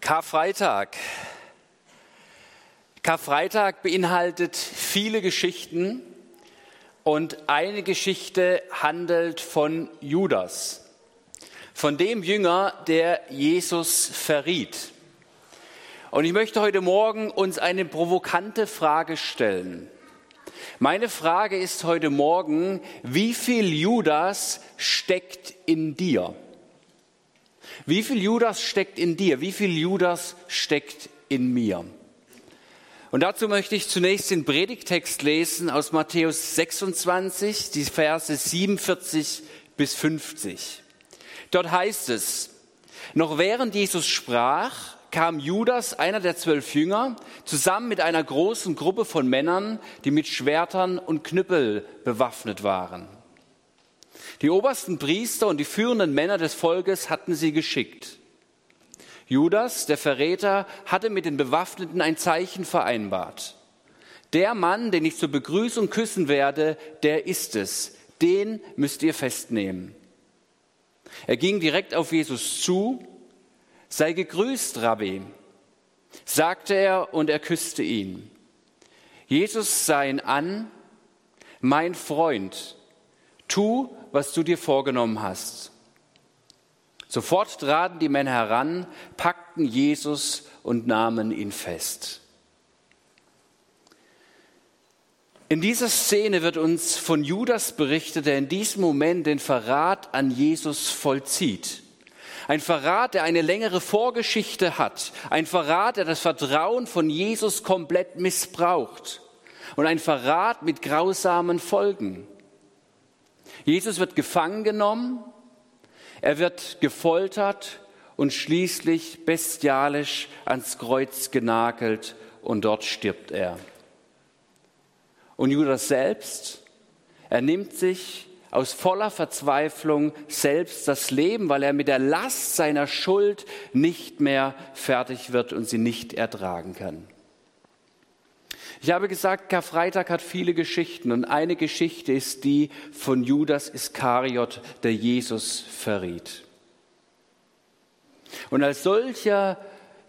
Karfreitag. Karfreitag beinhaltet viele Geschichten und eine Geschichte handelt von Judas, von dem Jünger, der Jesus verriet. Und ich möchte heute Morgen uns eine provokante Frage stellen. Meine Frage ist heute Morgen, wie viel Judas steckt in dir? Wie viel Judas steckt in dir? Wie viel Judas steckt in mir? Und dazu möchte ich zunächst den Predigtext lesen aus Matthäus 26, die Verse 47 bis 50. Dort heißt es, noch während Jesus sprach, kam Judas, einer der zwölf Jünger, zusammen mit einer großen Gruppe von Männern, die mit Schwertern und Knüppel bewaffnet waren. Die obersten Priester und die führenden Männer des Volkes hatten sie geschickt. Judas, der Verräter, hatte mit den Bewaffneten ein Zeichen vereinbart. Der Mann, den ich zur Begrüßung küssen werde, der ist es. Den müsst ihr festnehmen. Er ging direkt auf Jesus zu. Sei gegrüßt, Rabbi, sagte er und er küsste ihn. Jesus sah ihn an, mein Freund, tu, was du dir vorgenommen hast. Sofort traten die Männer heran, packten Jesus und nahmen ihn fest. In dieser Szene wird uns von Judas berichtet, der in diesem Moment den Verrat an Jesus vollzieht. Ein Verrat, der eine längere Vorgeschichte hat. Ein Verrat, der das Vertrauen von Jesus komplett missbraucht. Und ein Verrat mit grausamen Folgen. Jesus wird gefangen genommen, er wird gefoltert und schließlich bestialisch ans Kreuz genagelt und dort stirbt er. Und Judas selbst, er nimmt sich aus voller Verzweiflung selbst das Leben, weil er mit der Last seiner Schuld nicht mehr fertig wird und sie nicht ertragen kann. Ich habe gesagt, Karfreitag hat viele Geschichten und eine Geschichte ist die von Judas Iskariot, der Jesus verriet. Und als solcher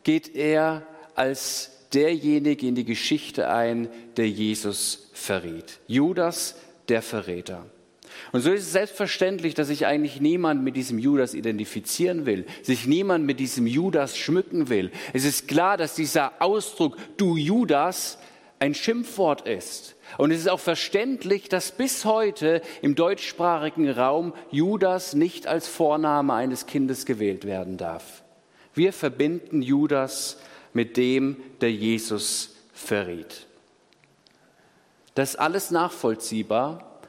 geht er als derjenige in die Geschichte ein, der Jesus verriet. Judas, der Verräter. Und so ist es selbstverständlich, dass sich eigentlich niemand mit diesem Judas identifizieren will, sich niemand mit diesem Judas schmücken will. Es ist klar, dass dieser Ausdruck du Judas ein Schimpfwort ist. Und es ist auch verständlich, dass bis heute im deutschsprachigen Raum Judas nicht als Vorname eines Kindes gewählt werden darf. Wir verbinden Judas mit dem, der Jesus verriet. Das ist alles nachvollziehbar,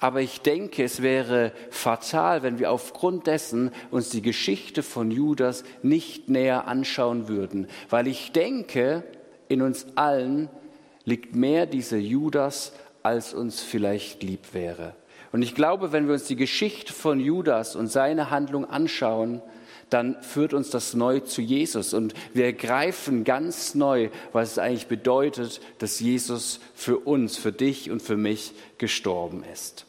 aber ich denke, es wäre fatal, wenn wir aufgrund dessen uns die Geschichte von Judas nicht näher anschauen würden, weil ich denke, in uns allen liegt mehr dieser Judas, als uns vielleicht lieb wäre. Und ich glaube, wenn wir uns die Geschichte von Judas und seine Handlung anschauen, dann führt uns das neu zu Jesus und wir ergreifen ganz neu, was es eigentlich bedeutet, dass Jesus für uns, für dich und für mich gestorben ist.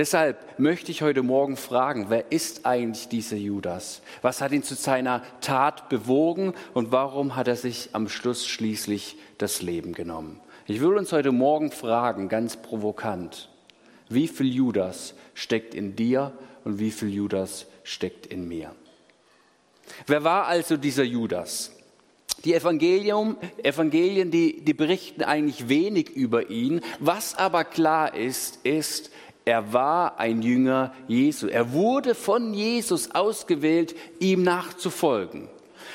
Deshalb möchte ich heute Morgen fragen, wer ist eigentlich dieser Judas? Was hat ihn zu seiner Tat bewogen und warum hat er sich am Schluss schließlich das Leben genommen? Ich will uns heute Morgen fragen, ganz provokant, wie viel Judas steckt in dir und wie viel Judas steckt in mir? Wer war also dieser Judas? Die Evangelium, Evangelien, die, die berichten eigentlich wenig über ihn. Was aber klar ist, ist, er war ein Jünger Jesu. Er wurde von Jesus ausgewählt, ihm nachzufolgen.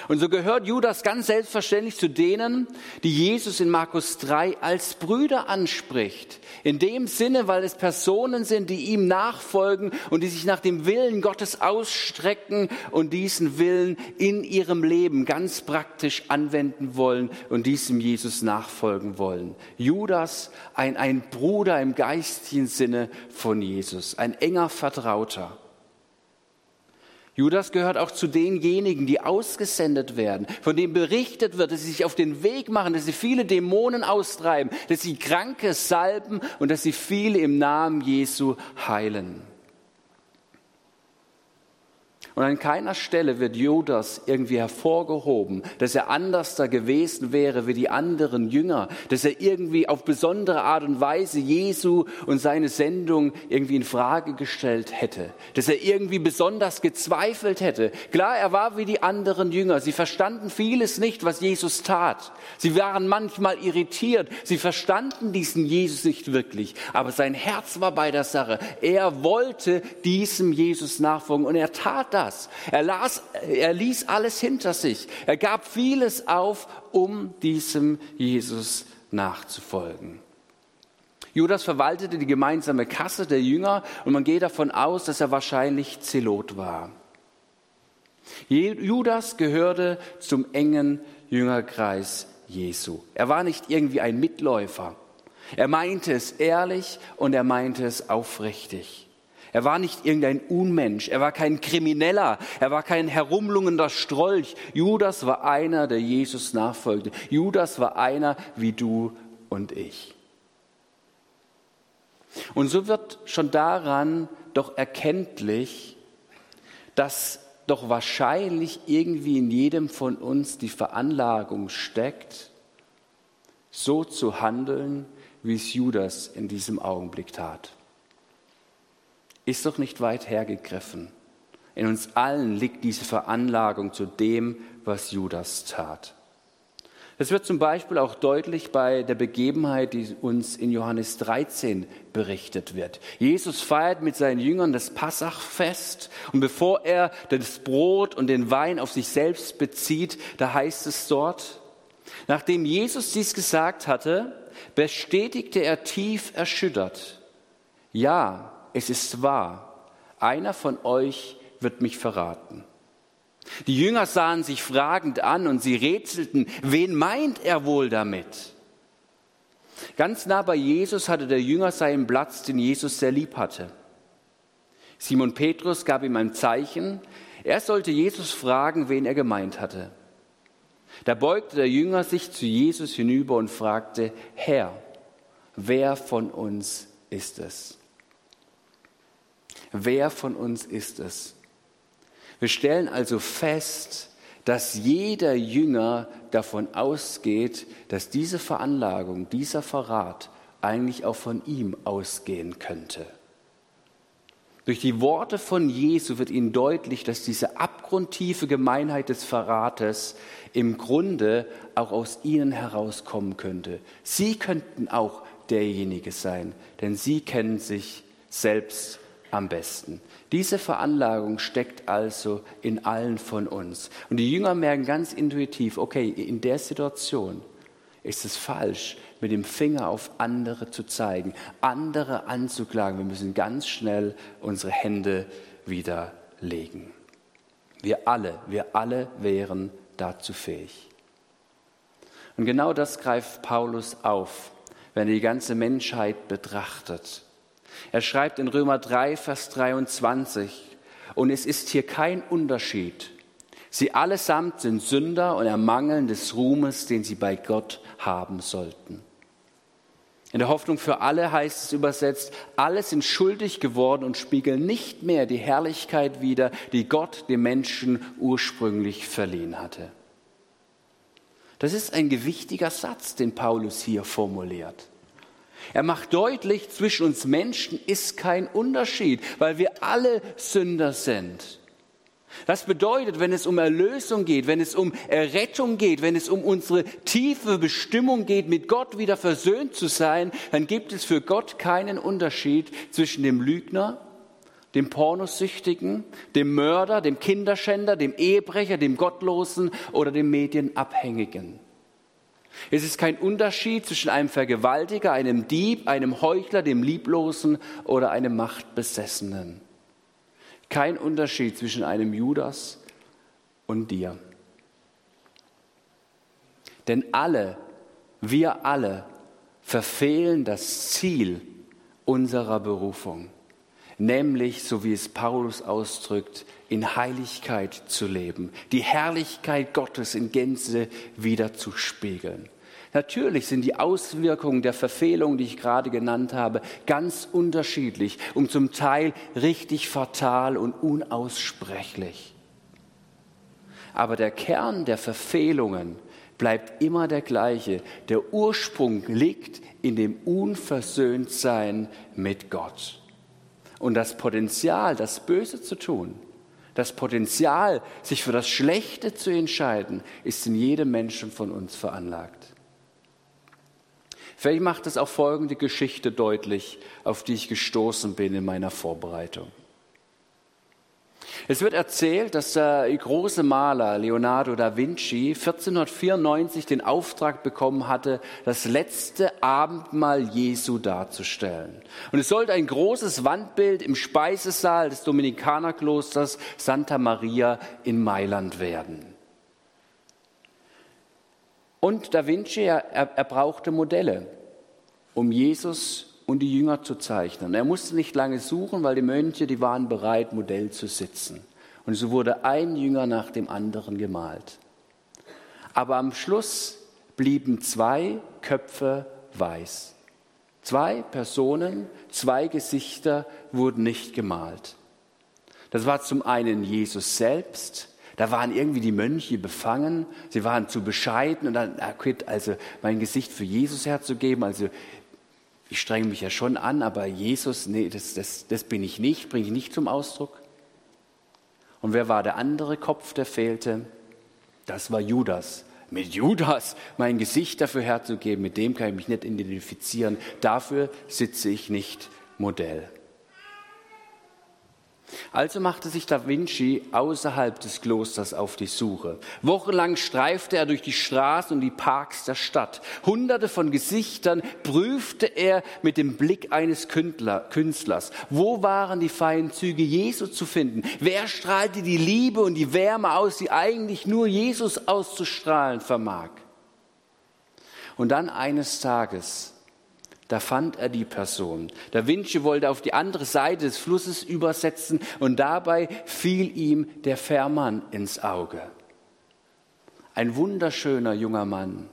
Und so gehört Judas ganz selbstverständlich zu denen, die Jesus in Markus 3 als Brüder anspricht. In dem Sinne, weil es Personen sind, die ihm nachfolgen und die sich nach dem Willen Gottes ausstrecken und diesen Willen in ihrem Leben ganz praktisch anwenden wollen und diesem Jesus nachfolgen wollen. Judas, ein, ein Bruder im geistigen Sinne von Jesus, ein enger Vertrauter. Judas gehört auch zu denjenigen, die ausgesendet werden, von denen berichtet wird, dass sie sich auf den Weg machen, dass sie viele Dämonen austreiben, dass sie Kranke salben und dass sie viele im Namen Jesu heilen. Und an keiner Stelle wird Judas irgendwie hervorgehoben, dass er anders da gewesen wäre wie die anderen Jünger, dass er irgendwie auf besondere Art und Weise Jesu und seine Sendung irgendwie in Frage gestellt hätte, dass er irgendwie besonders gezweifelt hätte. Klar, er war wie die anderen Jünger. Sie verstanden vieles nicht, was Jesus tat. Sie waren manchmal irritiert. Sie verstanden diesen Jesus nicht wirklich. Aber sein Herz war bei der Sache. Er wollte diesem Jesus nachfolgen und er tat das das. Er, las, er ließ alles hinter sich. Er gab vieles auf, um diesem Jesus nachzufolgen. Judas verwaltete die gemeinsame Kasse der Jünger und man geht davon aus, dass er wahrscheinlich Zelot war. Judas gehörte zum engen Jüngerkreis Jesu. Er war nicht irgendwie ein Mitläufer. Er meinte es ehrlich und er meinte es aufrichtig. Er war nicht irgendein Unmensch, er war kein Krimineller, er war kein herumlungender Strolch. Judas war einer, der Jesus nachfolgte. Judas war einer wie du und ich. Und so wird schon daran doch erkenntlich, dass doch wahrscheinlich irgendwie in jedem von uns die Veranlagung steckt, so zu handeln, wie es Judas in diesem Augenblick tat ist doch nicht weit hergegriffen. In uns allen liegt diese Veranlagung zu dem, was Judas tat. Das wird zum Beispiel auch deutlich bei der Begebenheit, die uns in Johannes 13 berichtet wird. Jesus feiert mit seinen Jüngern das Passachfest und bevor er das Brot und den Wein auf sich selbst bezieht, da heißt es dort, nachdem Jesus dies gesagt hatte, bestätigte er tief erschüttert, ja, es ist wahr, einer von euch wird mich verraten. Die Jünger sahen sich fragend an und sie rätselten, wen meint er wohl damit? Ganz nah bei Jesus hatte der Jünger seinen Platz, den Jesus sehr lieb hatte. Simon Petrus gab ihm ein Zeichen, er sollte Jesus fragen, wen er gemeint hatte. Da beugte der Jünger sich zu Jesus hinüber und fragte, Herr, wer von uns ist es? Wer von uns ist es? Wir stellen also fest, dass jeder Jünger davon ausgeht, dass diese Veranlagung, dieser Verrat eigentlich auch von ihm ausgehen könnte. Durch die Worte von Jesu wird ihnen deutlich, dass diese abgrundtiefe Gemeinheit des Verrates im Grunde auch aus ihnen herauskommen könnte. Sie könnten auch derjenige sein, denn sie kennen sich selbst am besten. Diese Veranlagung steckt also in allen von uns. Und die Jünger merken ganz intuitiv, okay, in der Situation ist es falsch, mit dem Finger auf andere zu zeigen, andere anzuklagen. Wir müssen ganz schnell unsere Hände wieder legen. Wir alle, wir alle wären dazu fähig. Und genau das greift Paulus auf, wenn er die ganze Menschheit betrachtet. Er schreibt in Römer 3, Vers 23, und es ist hier kein Unterschied. Sie allesamt sind Sünder und ermangeln des Ruhmes, den sie bei Gott haben sollten. In der Hoffnung für alle heißt es übersetzt, alle sind schuldig geworden und spiegeln nicht mehr die Herrlichkeit wider, die Gott dem Menschen ursprünglich verliehen hatte. Das ist ein gewichtiger Satz, den Paulus hier formuliert. Er macht deutlich, zwischen uns Menschen ist kein Unterschied, weil wir alle Sünder sind. Das bedeutet, wenn es um Erlösung geht, wenn es um Errettung geht, wenn es um unsere tiefe Bestimmung geht, mit Gott wieder versöhnt zu sein, dann gibt es für Gott keinen Unterschied zwischen dem Lügner, dem Pornosüchtigen, dem Mörder, dem Kinderschänder, dem Ehebrecher, dem Gottlosen oder dem Medienabhängigen. Es ist kein Unterschied zwischen einem Vergewaltiger, einem Dieb, einem Heuchler, dem Lieblosen oder einem Machtbesessenen. Kein Unterschied zwischen einem Judas und dir. Denn alle, wir alle, verfehlen das Ziel unserer Berufung, nämlich, so wie es Paulus ausdrückt, in Heiligkeit zu leben, die Herrlichkeit Gottes in Gänze wieder zu spiegeln. Natürlich sind die Auswirkungen der Verfehlung, die ich gerade genannt habe, ganz unterschiedlich und zum Teil richtig fatal und unaussprechlich. Aber der Kern der Verfehlungen bleibt immer der gleiche. Der Ursprung liegt in dem Unversöhntsein mit Gott. Und das Potenzial, das Böse zu tun, das Potenzial, sich für das Schlechte zu entscheiden, ist in jedem Menschen von uns veranlagt. Vielleicht macht es auch folgende Geschichte deutlich, auf die ich gestoßen bin in meiner Vorbereitung. Es wird erzählt, dass der große Maler Leonardo da Vinci 1494 den Auftrag bekommen hatte, das letzte Abendmahl Jesu darzustellen. Und es sollte ein großes Wandbild im Speisesaal des Dominikanerklosters Santa Maria in Mailand werden. Und da Vinci, er, er brauchte Modelle, um Jesus und die Jünger zu zeichnen. Er musste nicht lange suchen, weil die Mönche, die waren bereit, Modell zu sitzen. Und so wurde ein Jünger nach dem anderen gemalt. Aber am Schluss blieben zwei Köpfe weiß. Zwei Personen, zwei Gesichter wurden nicht gemalt. Das war zum einen Jesus selbst, da waren irgendwie die Mönche befangen, sie waren zu bescheiden und dann, also mein Gesicht für Jesus herzugeben, also ich strenge mich ja schon an, aber Jesus, nee, das, das, das bin ich nicht, bringe ich nicht zum Ausdruck. Und wer war der andere Kopf, der fehlte? Das war Judas. Mit Judas mein Gesicht dafür herzugeben, mit dem kann ich mich nicht identifizieren. Dafür sitze ich nicht Modell. Also machte sich Da Vinci außerhalb des Klosters auf die Suche. Wochenlang streifte er durch die Straßen und die Parks der Stadt. Hunderte von Gesichtern prüfte er mit dem Blick eines Künstlers. Wo waren die feinen Züge Jesu zu finden? Wer strahlte die Liebe und die Wärme aus, die eigentlich nur Jesus auszustrahlen vermag? Und dann eines Tages da fand er die Person. Da Vinci wollte auf die andere Seite des Flusses übersetzen und dabei fiel ihm der Fährmann ins Auge. Ein wunderschöner junger Mann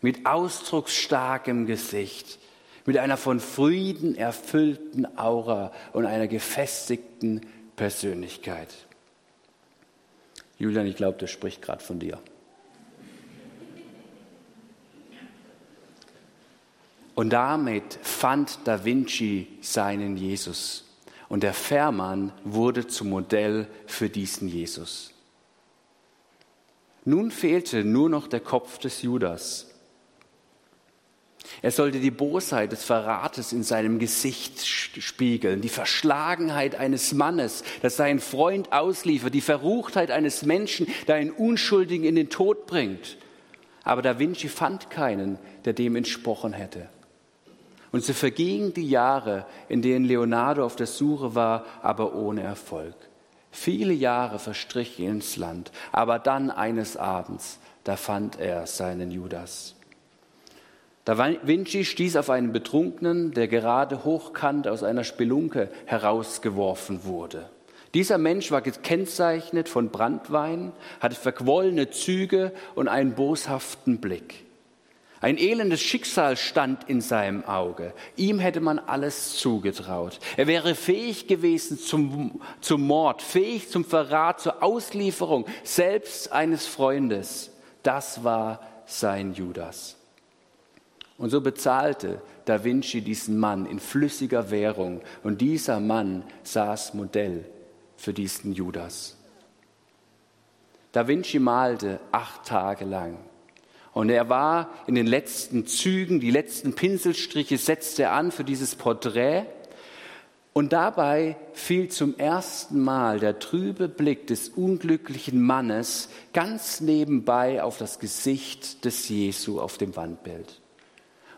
mit ausdrucksstarkem Gesicht, mit einer von Frieden erfüllten Aura und einer gefestigten Persönlichkeit. Julian, ich glaube, der spricht gerade von dir. Und damit fand Da Vinci seinen Jesus. Und der Fährmann wurde zum Modell für diesen Jesus. Nun fehlte nur noch der Kopf des Judas. Er sollte die Bosheit des Verrates in seinem Gesicht spiegeln, die Verschlagenheit eines Mannes, das seinen Freund ausliefert, die Verruchtheit eines Menschen, der einen Unschuldigen in den Tod bringt. Aber Da Vinci fand keinen, der dem entsprochen hätte. Und so vergingen die Jahre, in denen Leonardo auf der Suche war, aber ohne Erfolg. Viele Jahre verstrichen ins Land, aber dann eines Abends, da fand er seinen Judas. Da Vinci stieß auf einen Betrunkenen, der gerade hochkant aus einer Spelunke herausgeworfen wurde. Dieser Mensch war gekennzeichnet von Brandwein, hatte verquollene Züge und einen boshaften Blick. Ein elendes Schicksal stand in seinem Auge. Ihm hätte man alles zugetraut. Er wäre fähig gewesen zum, zum Mord, fähig zum Verrat, zur Auslieferung, selbst eines Freundes. Das war sein Judas. Und so bezahlte Da Vinci diesen Mann in flüssiger Währung. Und dieser Mann saß Modell für diesen Judas. Da Vinci malte acht Tage lang. Und er war in den letzten Zügen, die letzten Pinselstriche setzte er an für dieses Porträt. Und dabei fiel zum ersten Mal der trübe Blick des unglücklichen Mannes ganz nebenbei auf das Gesicht des Jesu auf dem Wandbild.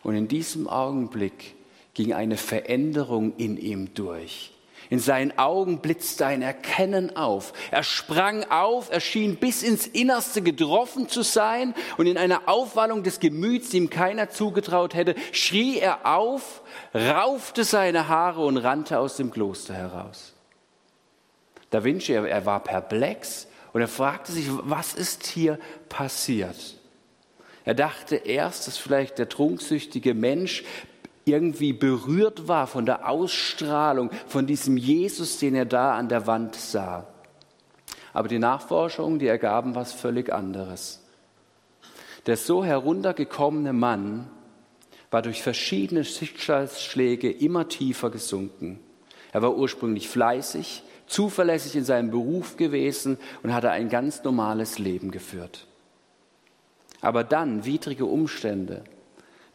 Und in diesem Augenblick ging eine Veränderung in ihm durch. In seinen Augen blitzte ein Erkennen auf. Er sprang auf, er schien bis ins Innerste getroffen zu sein und in einer Aufwallung des Gemüts, die ihm keiner zugetraut hätte, schrie er auf, raufte seine Haare und rannte aus dem Kloster heraus. Da Vinci, er war perplex und er fragte sich, was ist hier passiert? Er dachte erst, dass vielleicht der trunksüchtige Mensch irgendwie berührt war von der Ausstrahlung von diesem Jesus, den er da an der Wand sah. Aber die Nachforschungen, die ergaben was völlig anderes. Der so heruntergekommene Mann war durch verschiedene Schicksalsschläge immer tiefer gesunken. Er war ursprünglich fleißig, zuverlässig in seinem Beruf gewesen und hatte ein ganz normales Leben geführt. Aber dann widrige Umstände,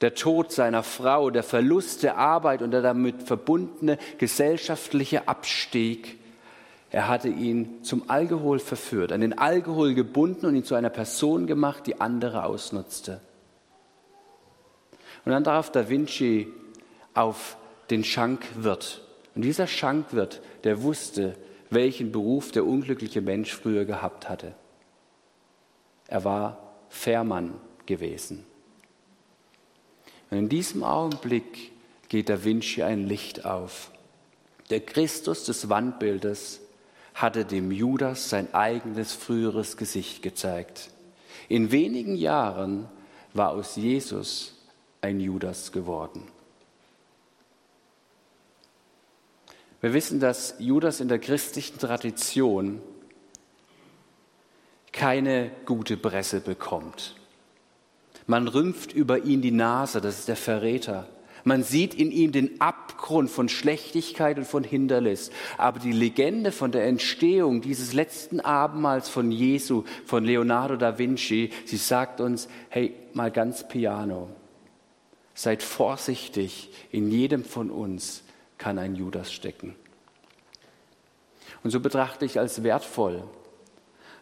der Tod seiner Frau, der Verlust der Arbeit und der damit verbundene gesellschaftliche Abstieg, er hatte ihn zum Alkohol verführt, an den Alkohol gebunden und ihn zu einer Person gemacht, die andere ausnutzte. Und dann traf Da Vinci auf den Schankwirt. Und dieser Schankwirt, der wusste, welchen Beruf der unglückliche Mensch früher gehabt hatte. Er war Fährmann gewesen. Und in diesem Augenblick geht Da Vinci ein Licht auf. Der Christus des Wandbildes hatte dem Judas sein eigenes früheres Gesicht gezeigt. In wenigen Jahren war aus Jesus ein Judas geworden. Wir wissen, dass Judas in der christlichen Tradition keine gute Presse bekommt. Man rümpft über ihn die Nase, das ist der Verräter. Man sieht in ihm den Abgrund von Schlechtigkeit und von Hindernis. Aber die Legende von der Entstehung dieses letzten Abendmahls von Jesu, von Leonardo da Vinci, sie sagt uns, hey, mal ganz piano. Seid vorsichtig, in jedem von uns kann ein Judas stecken. Und so betrachte ich als wertvoll,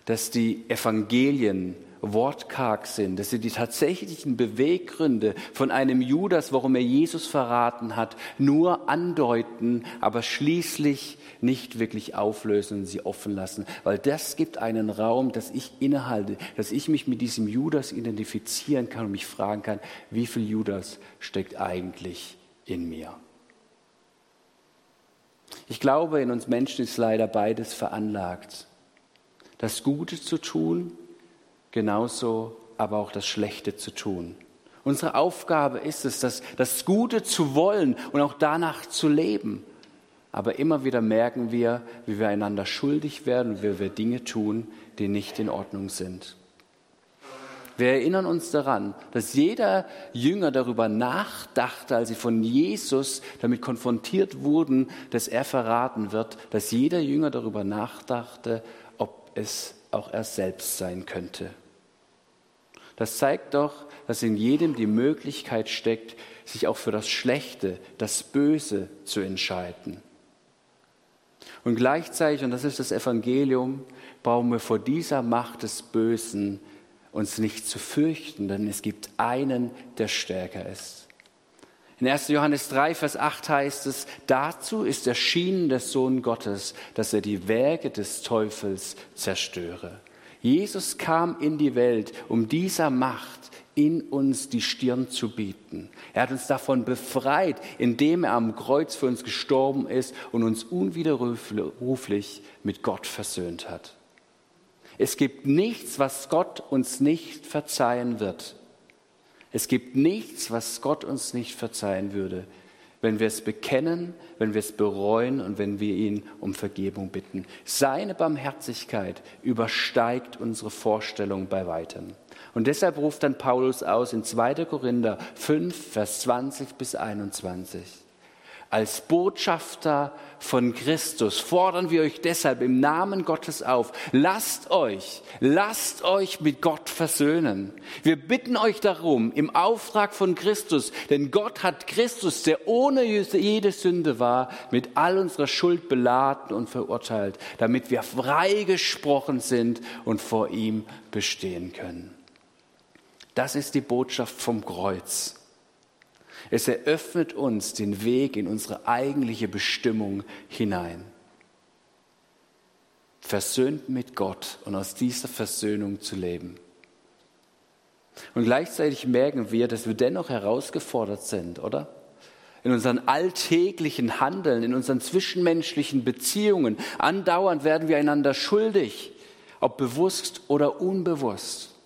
dass die Evangelien wortkarg sind, dass sie die tatsächlichen Beweggründe von einem Judas, warum er Jesus verraten hat, nur andeuten, aber schließlich nicht wirklich auflösen und sie offen lassen, weil das gibt einen Raum, dass ich innehalte, dass ich mich mit diesem Judas identifizieren kann und mich fragen kann, wie viel Judas steckt eigentlich in mir. Ich glaube, in uns Menschen ist leider beides veranlagt. Das Gute zu tun genauso aber auch das Schlechte zu tun. Unsere Aufgabe ist es, das, das Gute zu wollen und auch danach zu leben. Aber immer wieder merken wir, wie wir einander schuldig werden, wie wir Dinge tun, die nicht in Ordnung sind. Wir erinnern uns daran, dass jeder Jünger darüber nachdachte, als sie von Jesus damit konfrontiert wurden, dass er verraten wird, dass jeder Jünger darüber nachdachte, es auch er selbst sein könnte. Das zeigt doch, dass in jedem die Möglichkeit steckt, sich auch für das Schlechte, das Böse zu entscheiden. Und gleichzeitig, und das ist das Evangelium, brauchen wir vor dieser Macht des Bösen uns nicht zu fürchten, denn es gibt einen, der stärker ist. In 1. Johannes 3, Vers 8 heißt es, dazu ist erschienen der Sohn Gottes, dass er die Werke des Teufels zerstöre. Jesus kam in die Welt, um dieser Macht in uns die Stirn zu bieten. Er hat uns davon befreit, indem er am Kreuz für uns gestorben ist und uns unwiderruflich mit Gott versöhnt hat. Es gibt nichts, was Gott uns nicht verzeihen wird. Es gibt nichts, was Gott uns nicht verzeihen würde wenn wir es bekennen, wenn wir es bereuen und wenn wir ihn um Vergebung bitten. Seine Barmherzigkeit übersteigt unsere Vorstellung bei weitem. Und deshalb ruft dann Paulus aus in 2. Korinther 5, Vers 20 bis 21. Als Botschafter von Christus fordern wir euch deshalb im Namen Gottes auf, lasst euch, lasst euch mit Gott versöhnen. Wir bitten euch darum im Auftrag von Christus, denn Gott hat Christus, der ohne jede Sünde war, mit all unserer Schuld beladen und verurteilt, damit wir freigesprochen sind und vor ihm bestehen können. Das ist die Botschaft vom Kreuz. Es eröffnet uns den Weg in unsere eigentliche Bestimmung hinein. Versöhnt mit Gott und aus dieser Versöhnung zu leben. Und gleichzeitig merken wir, dass wir dennoch herausgefordert sind, oder? In unseren alltäglichen Handeln, in unseren zwischenmenschlichen Beziehungen. Andauernd werden wir einander schuldig, ob bewusst oder unbewusst.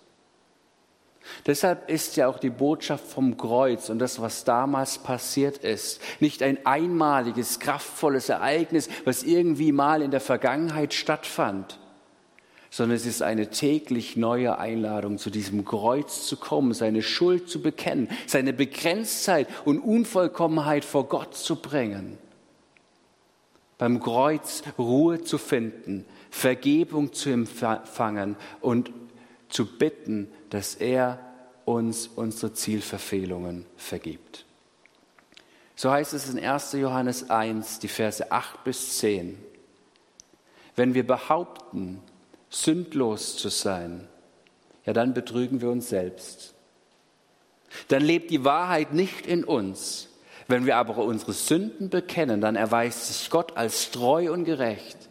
Deshalb ist ja auch die Botschaft vom Kreuz und das, was damals passiert ist, nicht ein einmaliges, kraftvolles Ereignis, was irgendwie mal in der Vergangenheit stattfand, sondern es ist eine täglich neue Einladung, zu diesem Kreuz zu kommen, seine Schuld zu bekennen, seine Begrenztheit und Unvollkommenheit vor Gott zu bringen. Beim Kreuz Ruhe zu finden, Vergebung zu empfangen und zu bitten, dass er uns unsere Zielverfehlungen vergibt. So heißt es in 1. Johannes 1, die Verse 8 bis 10. Wenn wir behaupten, sündlos zu sein, ja, dann betrügen wir uns selbst. Dann lebt die Wahrheit nicht in uns. Wenn wir aber unsere Sünden bekennen, dann erweist sich Gott als treu und gerecht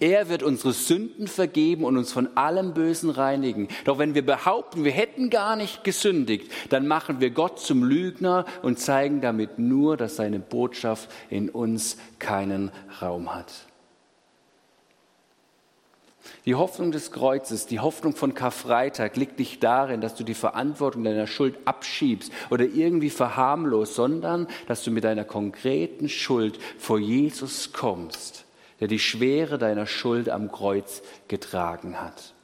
er wird unsere Sünden vergeben und uns von allem Bösen reinigen. Doch wenn wir behaupten, wir hätten gar nicht gesündigt, dann machen wir Gott zum Lügner und zeigen damit nur, dass seine Botschaft in uns keinen Raum hat. Die Hoffnung des Kreuzes, die Hoffnung von Karfreitag liegt nicht darin, dass du die Verantwortung deiner Schuld abschiebst oder irgendwie verharmlost, sondern dass du mit deiner konkreten Schuld vor Jesus kommst der die Schwere deiner Schuld am Kreuz getragen hat.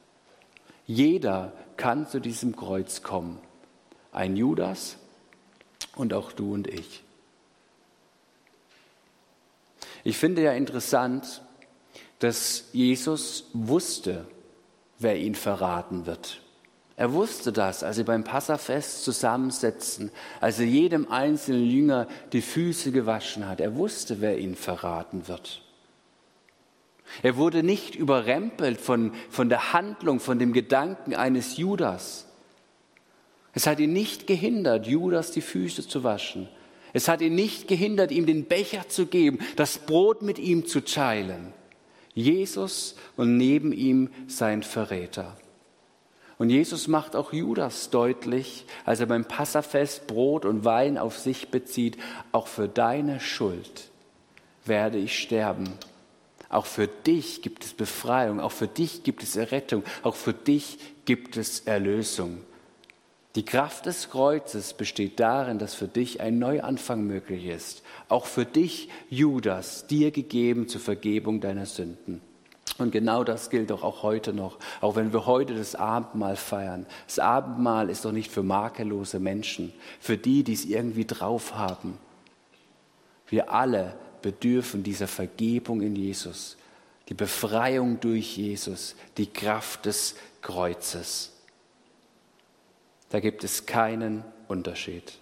Jeder kann zu diesem Kreuz kommen. Ein Judas und auch du und ich. Ich finde ja interessant, dass Jesus wusste, wer ihn verraten wird. Er wusste das, als sie beim Passafest zusammensetzten, als er jedem einzelnen Jünger die Füße gewaschen hat. Er wusste, wer ihn verraten wird. Er wurde nicht überrempelt von, von der Handlung, von dem Gedanken eines Judas. Es hat ihn nicht gehindert, Judas die Füße zu waschen. Es hat ihn nicht gehindert, ihm den Becher zu geben, das Brot mit ihm zu teilen. Jesus und neben ihm sein Verräter. Und Jesus macht auch Judas deutlich, als er beim Passafest Brot und Wein auf sich bezieht, auch für deine Schuld werde ich sterben auch für dich gibt es Befreiung, auch für dich gibt es Errettung, auch für dich gibt es Erlösung. Die Kraft des Kreuzes besteht darin, dass für dich ein Neuanfang möglich ist. Auch für dich, Judas, dir gegeben zur Vergebung deiner Sünden. Und genau das gilt doch auch heute noch, auch wenn wir heute das Abendmahl feiern. Das Abendmahl ist doch nicht für makellose Menschen, für die, die es irgendwie drauf haben. Wir alle bedürfen dieser Vergebung in Jesus, die Befreiung durch Jesus, die Kraft des Kreuzes. Da gibt es keinen Unterschied.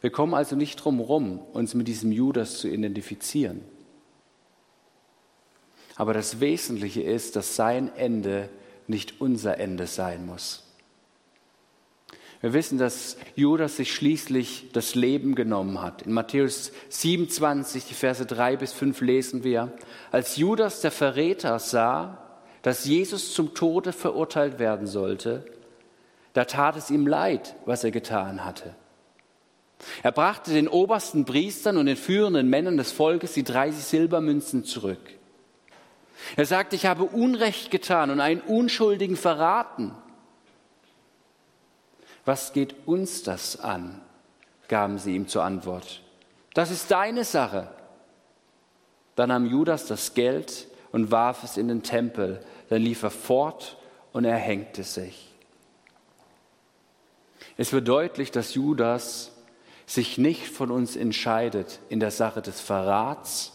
Wir kommen also nicht drum herum, uns mit diesem Judas zu identifizieren. Aber das Wesentliche ist, dass sein Ende nicht unser Ende sein muss. Wir wissen, dass Judas sich schließlich das Leben genommen hat. In Matthäus 27, die Verse 3 bis 5 lesen wir, als Judas der Verräter sah, dass Jesus zum Tode verurteilt werden sollte, da tat es ihm leid, was er getan hatte. Er brachte den obersten Priestern und den führenden Männern des Volkes die 30 Silbermünzen zurück. Er sagte, ich habe Unrecht getan und einen Unschuldigen verraten. Was geht uns das an? gaben sie ihm zur Antwort. Das ist deine Sache. Dann nahm Judas das Geld und warf es in den Tempel. Dann lief er fort und erhängte sich. Es wird deutlich, dass Judas sich nicht von uns entscheidet in der Sache des Verrats,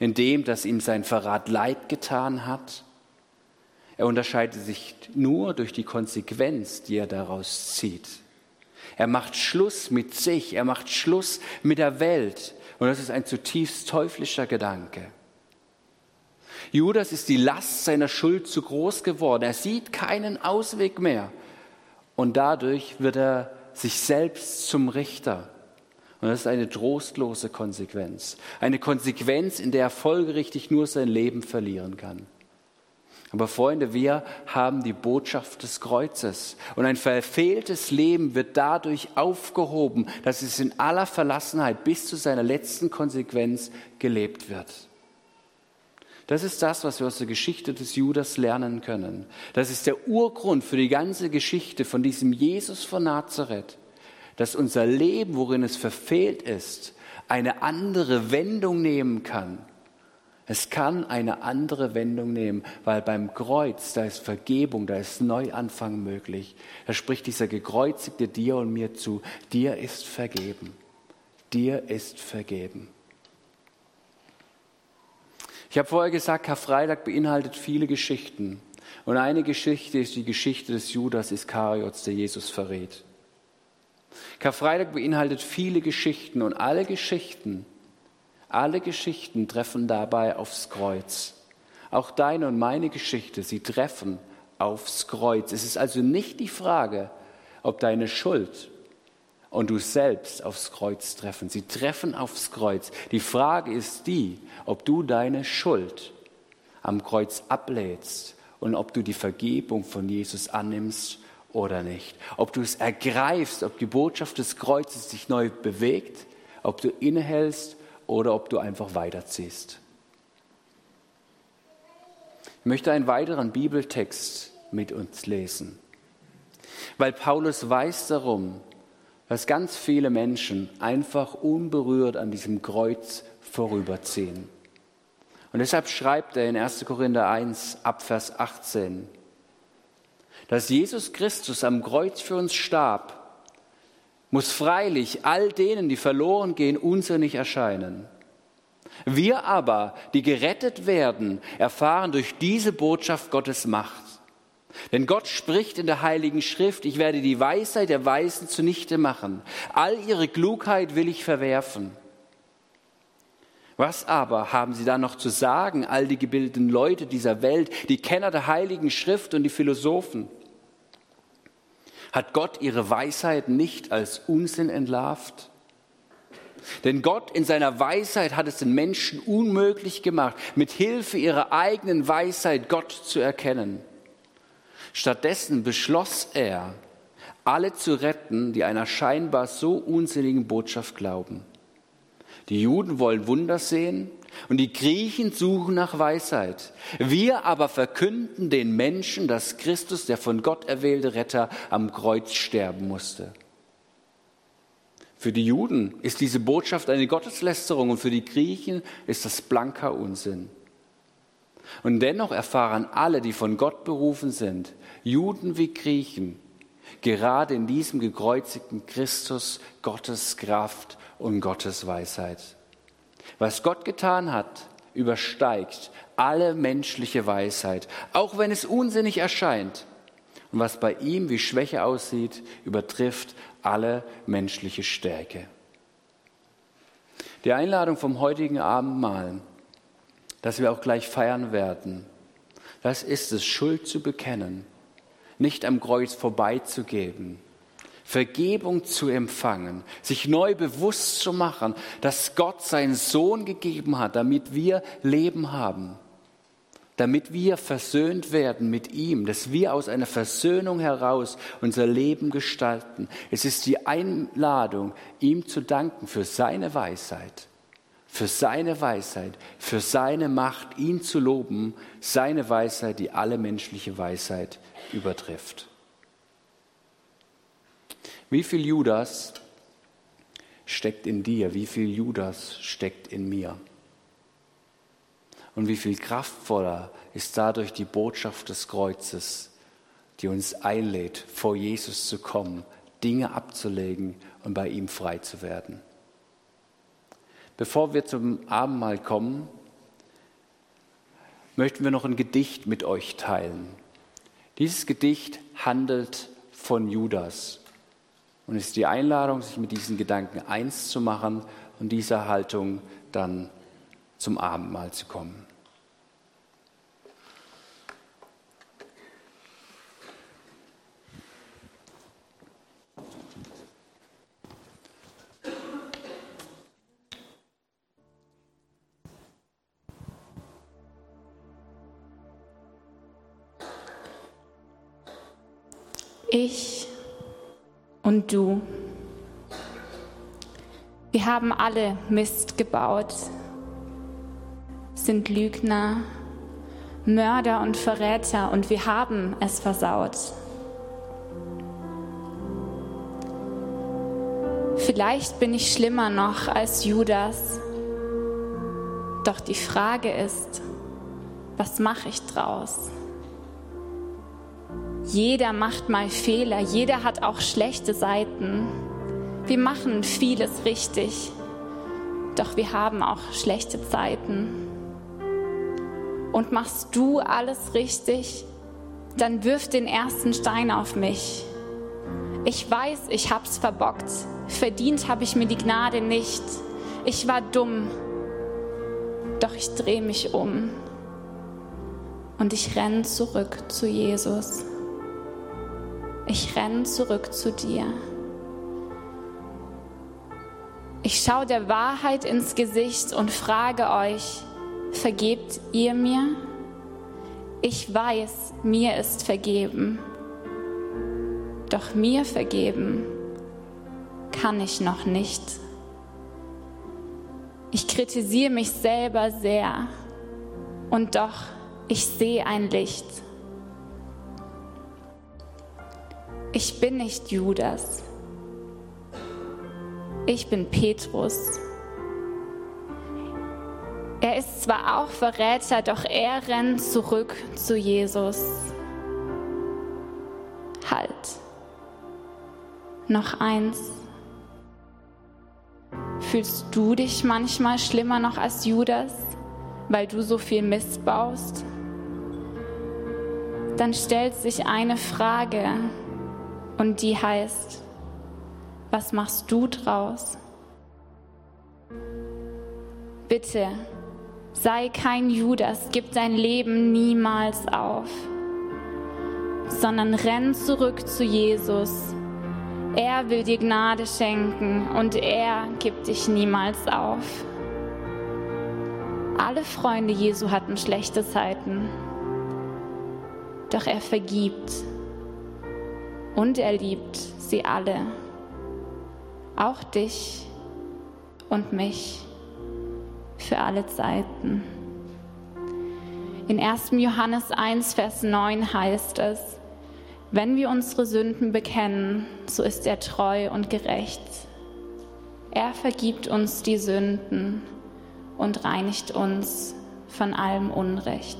in dem, dass ihm sein Verrat leid getan hat, er unterscheidet sich nur durch die Konsequenz, die er daraus zieht. Er macht Schluss mit sich, er macht Schluss mit der Welt. Und das ist ein zutiefst teuflischer Gedanke. Judas ist die Last seiner Schuld zu groß geworden. Er sieht keinen Ausweg mehr. Und dadurch wird er sich selbst zum Richter. Und das ist eine trostlose Konsequenz. Eine Konsequenz, in der er folgerichtig nur sein Leben verlieren kann. Aber Freunde, wir haben die Botschaft des Kreuzes. Und ein verfehltes Leben wird dadurch aufgehoben, dass es in aller Verlassenheit bis zu seiner letzten Konsequenz gelebt wird. Das ist das, was wir aus der Geschichte des Judas lernen können. Das ist der Urgrund für die ganze Geschichte von diesem Jesus von Nazareth, dass unser Leben, worin es verfehlt ist, eine andere Wendung nehmen kann. Es kann eine andere Wendung nehmen, weil beim Kreuz, da ist Vergebung, da ist Neuanfang möglich. Da spricht dieser gekreuzigte dir und mir zu, dir ist vergeben. Dir ist vergeben. Ich habe vorher gesagt, Karfreitag beinhaltet viele Geschichten. Und eine Geschichte ist die Geschichte des Judas Iskariots, der Jesus verrät. Karfreitag beinhaltet viele Geschichten und alle Geschichten, alle Geschichten treffen dabei aufs Kreuz. Auch deine und meine Geschichte, sie treffen aufs Kreuz. Es ist also nicht die Frage, ob deine Schuld und du selbst aufs Kreuz treffen. Sie treffen aufs Kreuz. Die Frage ist die, ob du deine Schuld am Kreuz ablädst und ob du die Vergebung von Jesus annimmst oder nicht. Ob du es ergreifst, ob die Botschaft des Kreuzes dich neu bewegt, ob du innehältst oder ob du einfach weiterziehst. Ich möchte einen weiteren Bibeltext mit uns lesen, weil Paulus weiß darum, dass ganz viele Menschen einfach unberührt an diesem Kreuz vorüberziehen. Und deshalb schreibt er in 1. Korinther 1 ab Vers 18, dass Jesus Christus am Kreuz für uns starb, muss freilich all denen, die verloren gehen, unsinnig erscheinen. Wir aber, die gerettet werden, erfahren durch diese Botschaft Gottes Macht. Denn Gott spricht in der Heiligen Schrift, ich werde die Weisheit der Weisen zunichte machen. All ihre Klugheit will ich verwerfen. Was aber haben sie da noch zu sagen, all die gebildeten Leute dieser Welt, die Kenner der Heiligen Schrift und die Philosophen? Hat Gott ihre Weisheit nicht als Unsinn entlarvt? Denn Gott in seiner Weisheit hat es den Menschen unmöglich gemacht, mit Hilfe ihrer eigenen Weisheit Gott zu erkennen. Stattdessen beschloss er, alle zu retten, die einer scheinbar so unsinnigen Botschaft glauben. Die Juden wollen Wunder sehen und die Griechen suchen nach Weisheit. Wir aber verkünden den Menschen, dass Christus, der von Gott erwählte Retter, am Kreuz sterben musste. Für die Juden ist diese Botschaft eine Gotteslästerung und für die Griechen ist das blanker Unsinn. Und dennoch erfahren alle, die von Gott berufen sind, Juden wie Griechen, gerade in diesem gekreuzigten Christus Gottes Kraft und Gottes Weisheit. Was Gott getan hat, übersteigt alle menschliche Weisheit, auch wenn es unsinnig erscheint. Und was bei ihm wie Schwäche aussieht, übertrifft alle menschliche Stärke. Die Einladung vom heutigen Abendmahl das wir auch gleich feiern werden. Das ist es, Schuld zu bekennen, nicht am Kreuz vorbeizugeben, Vergebung zu empfangen, sich neu bewusst zu machen, dass Gott seinen Sohn gegeben hat, damit wir Leben haben, damit wir versöhnt werden mit ihm, dass wir aus einer Versöhnung heraus unser Leben gestalten. Es ist die Einladung, ihm zu danken für seine Weisheit für seine Weisheit, für seine Macht, ihn zu loben, seine Weisheit, die alle menschliche Weisheit übertrifft. Wie viel Judas steckt in dir? Wie viel Judas steckt in mir? Und wie viel kraftvoller ist dadurch die Botschaft des Kreuzes, die uns einlädt, vor Jesus zu kommen, Dinge abzulegen und bei ihm frei zu werden? Bevor wir zum Abendmahl kommen, möchten wir noch ein Gedicht mit euch teilen. Dieses Gedicht handelt von Judas und ist die Einladung, sich mit diesen Gedanken eins zu machen und dieser Haltung dann zum Abendmahl zu kommen. ich und du. Wir haben alle Mist gebaut, sind Lügner, Mörder und Verräter und wir haben es versaut. Vielleicht bin ich schlimmer noch als Judas. Doch die Frage ist, was mache ich draus? Jeder macht mal Fehler, jeder hat auch schlechte Seiten. Wir machen vieles richtig, doch wir haben auch schlechte Zeiten. Und machst du alles richtig, dann wirf den ersten Stein auf mich. Ich weiß, ich hab's verbockt. Verdient habe ich mir die Gnade nicht. Ich war dumm. Doch ich drehe mich um und ich renne zurück zu Jesus. Ich renne zurück zu dir. Ich schaue der Wahrheit ins Gesicht und frage euch, vergebt ihr mir? Ich weiß, mir ist vergeben. Doch mir vergeben kann ich noch nicht. Ich kritisiere mich selber sehr und doch, ich sehe ein Licht. Ich bin nicht Judas. Ich bin Petrus. Er ist zwar auch Verräter, doch er rennt zurück zu Jesus. Halt. Noch eins. Fühlst du dich manchmal schlimmer noch als Judas, weil du so viel Mist baust? Dann stellt sich eine Frage und die heißt, was machst du draus? Bitte, sei kein Judas, gib dein Leben niemals auf, sondern renn zurück zu Jesus er will dir Gnade schenken und er gibt dich niemals auf. Alle Freunde Jesu hatten schlechte Zeiten, doch er vergibt und er liebt sie alle, auch dich und mich für alle Zeiten. In 1. Johannes 1, Vers 9 heißt es, wenn wir unsere Sünden bekennen, so ist er treu und gerecht. Er vergibt uns die Sünden und reinigt uns von allem Unrecht.